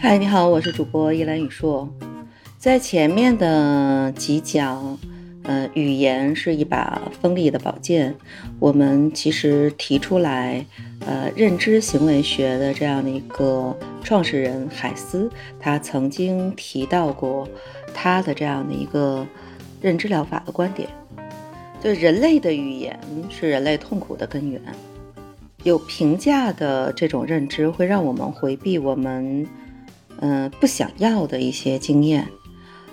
嗨，你好，我是主播依兰雨硕。在前面的几讲，呃，语言是一把锋利的宝剑。我们其实提出来，呃，认知行为学的这样的一个创始人海斯，他曾经提到过他的这样的一个认知疗法的观点，就人类的语言是人类痛苦的根源。有评价的这种认知会让我们回避我们。嗯，不想要的一些经验，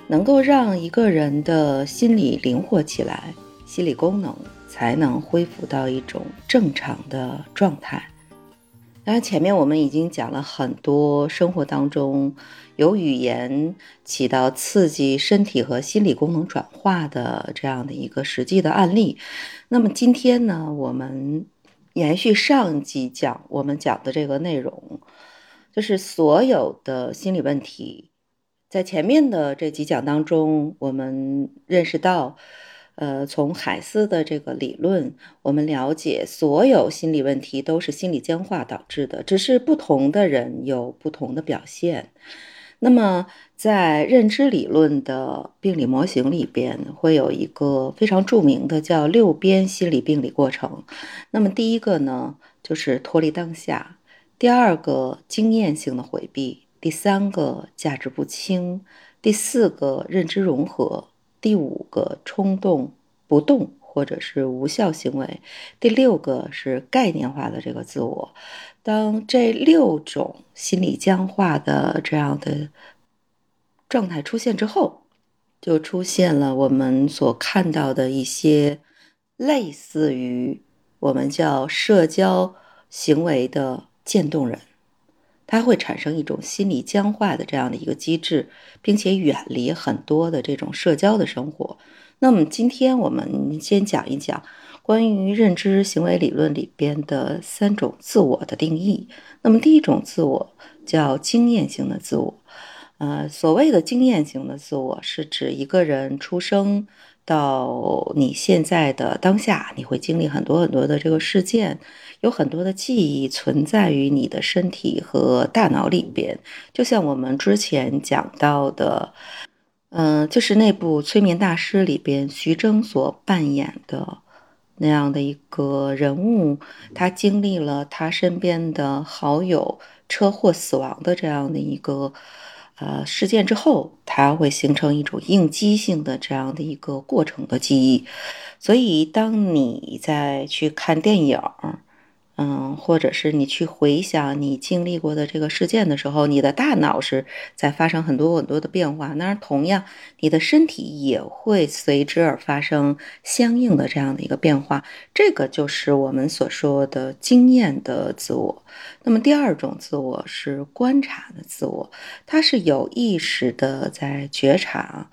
能够让一个人的心理灵活起来，心理功能才能恢复到一种正常的状态。当然，前面我们已经讲了很多生活当中由语言起到刺激身体和心理功能转化的这样的一个实际的案例。那么今天呢，我们延续上集讲我们讲的这个内容。就是所有的心理问题，在前面的这几讲当中，我们认识到，呃，从海斯的这个理论，我们了解所有心理问题都是心理僵化导致的，只是不同的人有不同的表现。那么，在认知理论的病理模型里边，会有一个非常著名的叫六边心理病理过程。那么，第一个呢，就是脱离当下。第二个经验性的回避，第三个价值不清，第四个认知融合，第五个冲动不动或者是无效行为，第六个是概念化的这个自我。当这六种心理僵化的这样的状态出现之后，就出现了我们所看到的一些类似于我们叫社交行为的。渐冻人，他会产生一种心理僵化的这样的一个机制，并且远离很多的这种社交的生活。那么今天我们先讲一讲关于认知行为理论里边的三种自我的定义。那么第一种自我叫经验性的自我，呃，所谓的经验型的自我是指一个人出生。到你现在的当下，你会经历很多很多的这个事件，有很多的记忆存在于你的身体和大脑里边。就像我们之前讲到的，嗯，就是那部《催眠大师》里边徐峥所扮演的那样的一个人物，他经历了他身边的好友车祸死亡的这样的一个。呃，事件之后，它会形成一种应激性的这样的一个过程的记忆，所以当你在去看电影。嗯，或者是你去回想你经历过的这个事件的时候，你的大脑是在发生很多很多的变化。那同样，你的身体也会随之而发生相应的这样的一个变化。这个就是我们所说的经验的自我。那么第二种自我是观察的自我，它是有意识的在觉察。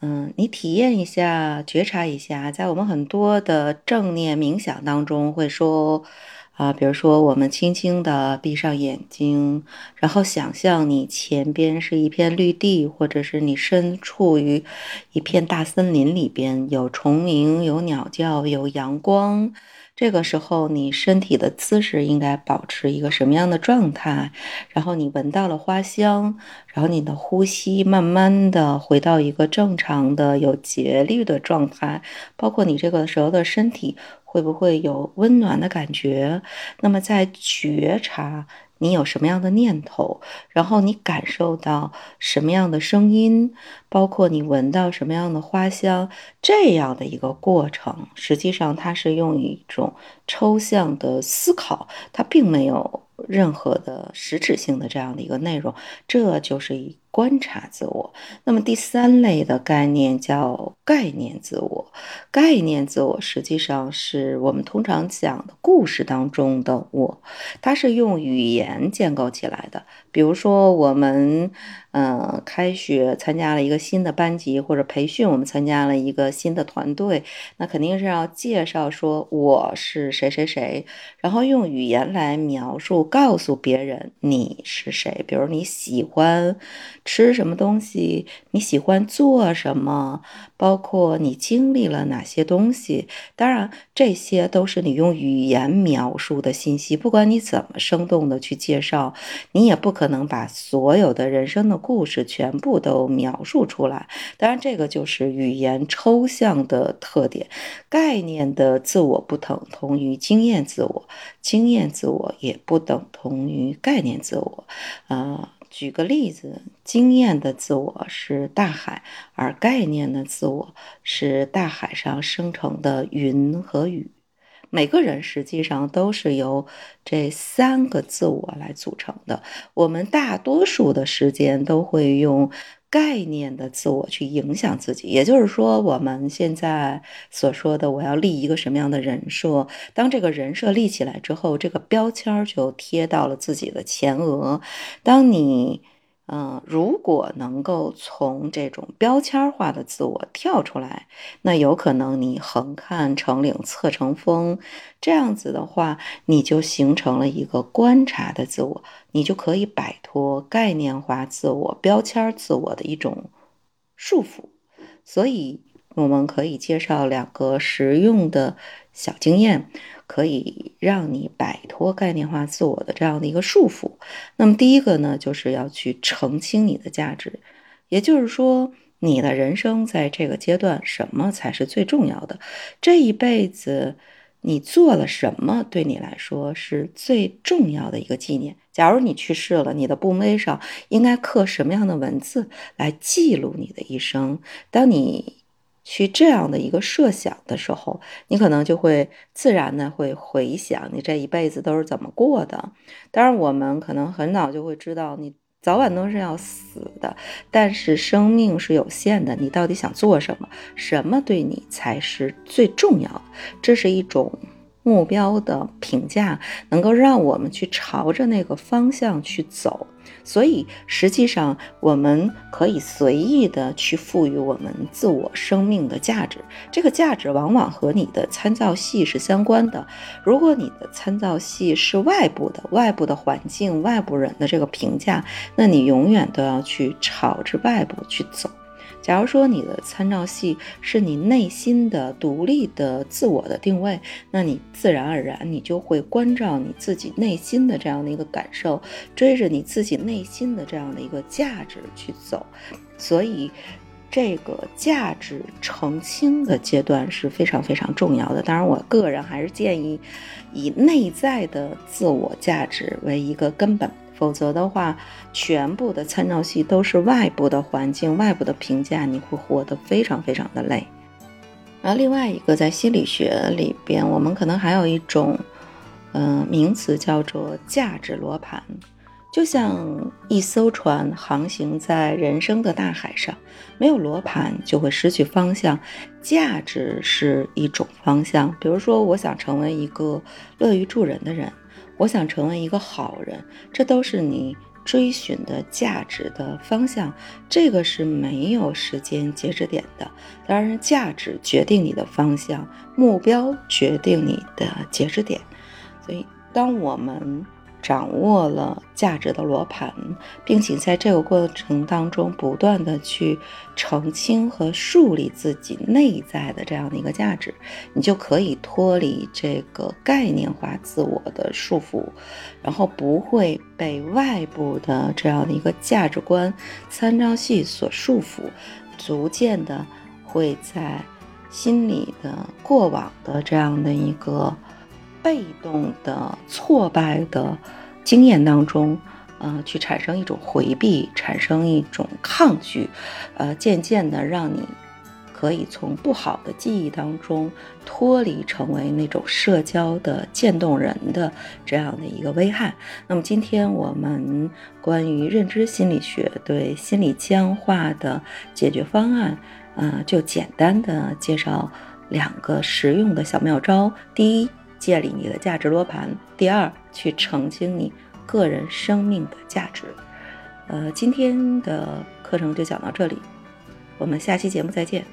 嗯，你体验一下，觉察一下，在我们很多的正念冥想当中会说。啊，比如说，我们轻轻地闭上眼睛，然后想象你前边是一片绿地，或者是你身处于一片大森林里边，有虫鸣，有鸟叫，有阳光。这个时候，你身体的姿势应该保持一个什么样的状态？然后你闻到了花香，然后你的呼吸慢慢的回到一个正常的、有节律的状态，包括你这个时候的身体会不会有温暖的感觉？那么在觉察。你有什么样的念头，然后你感受到什么样的声音，包括你闻到什么样的花香，这样的一个过程，实际上它是用一种抽象的思考，它并没有任何的实质性的这样的一个内容，这就是一。观察自我，那么第三类的概念叫概念自我。概念自我实际上是我们通常讲的故事当中的我，它是用语言建构起来的。比如说，我们嗯开学参加了一个新的班级或者培训，我们参加了一个新的团队，那肯定是要介绍说我是谁谁谁，然后用语言来描述，告诉别人你是谁。比如你喜欢。吃什么东西，你喜欢做什么，包括你经历了哪些东西。当然，这些都是你用语言描述的信息。不管你怎么生动的去介绍，你也不可能把所有的人生的故事全部都描述出来。当然，这个就是语言抽象的特点。概念的自我不等同于经验自我，经验自我也不等同于概念自我。啊，举个例子，经验的自我是大海，而概念的自我是大海上生成的云和雨。每个人实际上都是由这三个自我来组成的。我们大多数的时间都会用。概念的自我去影响自己，也就是说，我们现在所说的我要立一个什么样的人设，当这个人设立起来之后，这个标签就贴到了自己的前额。当你嗯，如果能够从这种标签化的自我跳出来，那有可能你横看成岭侧成峰，这样子的话，你就形成了一个观察的自我，你就可以摆脱概念化自我、标签自我的一种束缚。所以，我们可以介绍两个实用的小经验。可以让你摆脱概念化自我的这样的一个束缚。那么第一个呢，就是要去澄清你的价值，也就是说，你的人生在这个阶段，什么才是最重要的？这一辈子你做了什么，对你来说是最重要的一个纪念？假如你去世了，你的墓碑上应该刻什么样的文字来记录你的一生？当你去这样的一个设想的时候，你可能就会自然的会回想你这一辈子都是怎么过的。当然，我们可能很早就会知道你早晚都是要死的，但是生命是有限的。你到底想做什么？什么对你才是最重要的？这是一种。目标的评价能够让我们去朝着那个方向去走，所以实际上我们可以随意的去赋予我们自我生命的价值。这个价值往往和你的参照系是相关的。如果你的参照系是外部的、外部的环境、外部人的这个评价，那你永远都要去朝着外部去走。假如说你的参照系是你内心的独立的自我的定位，那你自然而然你就会关照你自己内心的这样的一个感受，追着你自己内心的这样的一个价值去走。所以，这个价值澄清的阶段是非常非常重要的。当然，我个人还是建议以内在的自我价值为一个根本。否则的话，全部的参照系都是外部的环境、外部的评价，你会活得非常非常的累。然后另外一个，在心理学里边，我们可能还有一种，嗯，名词叫做价值罗盘。就像一艘船航行在人生的大海上，没有罗盘就会失去方向。价值是一种方向，比如说，我想成为一个乐于助人的人。我想成为一个好人，这都是你追寻的价值的方向。这个是没有时间截止点的。当然，价值决定你的方向，目标决定你的截止点。所以，当我们。掌握了价值的罗盘，并且在这个过程当中不断的去澄清和树立自己内在的这样的一个价值，你就可以脱离这个概念化自我的束缚，然后不会被外部的这样的一个价值观参照系所束缚，逐渐的会在心里的过往的这样的一个。被动的挫败的经验当中，呃，去产生一种回避，产生一种抗拒，呃，渐渐的让你可以从不好的记忆当中脱离，成为那种社交的渐冻人的这样的一个危害。那么，今天我们关于认知心理学对心理僵化的解决方案，呃，就简单的介绍两个实用的小妙招。第一。建立你的价值罗盘。第二，去澄清你个人生命的价值。呃，今天的课程就讲到这里，我们下期节目再见。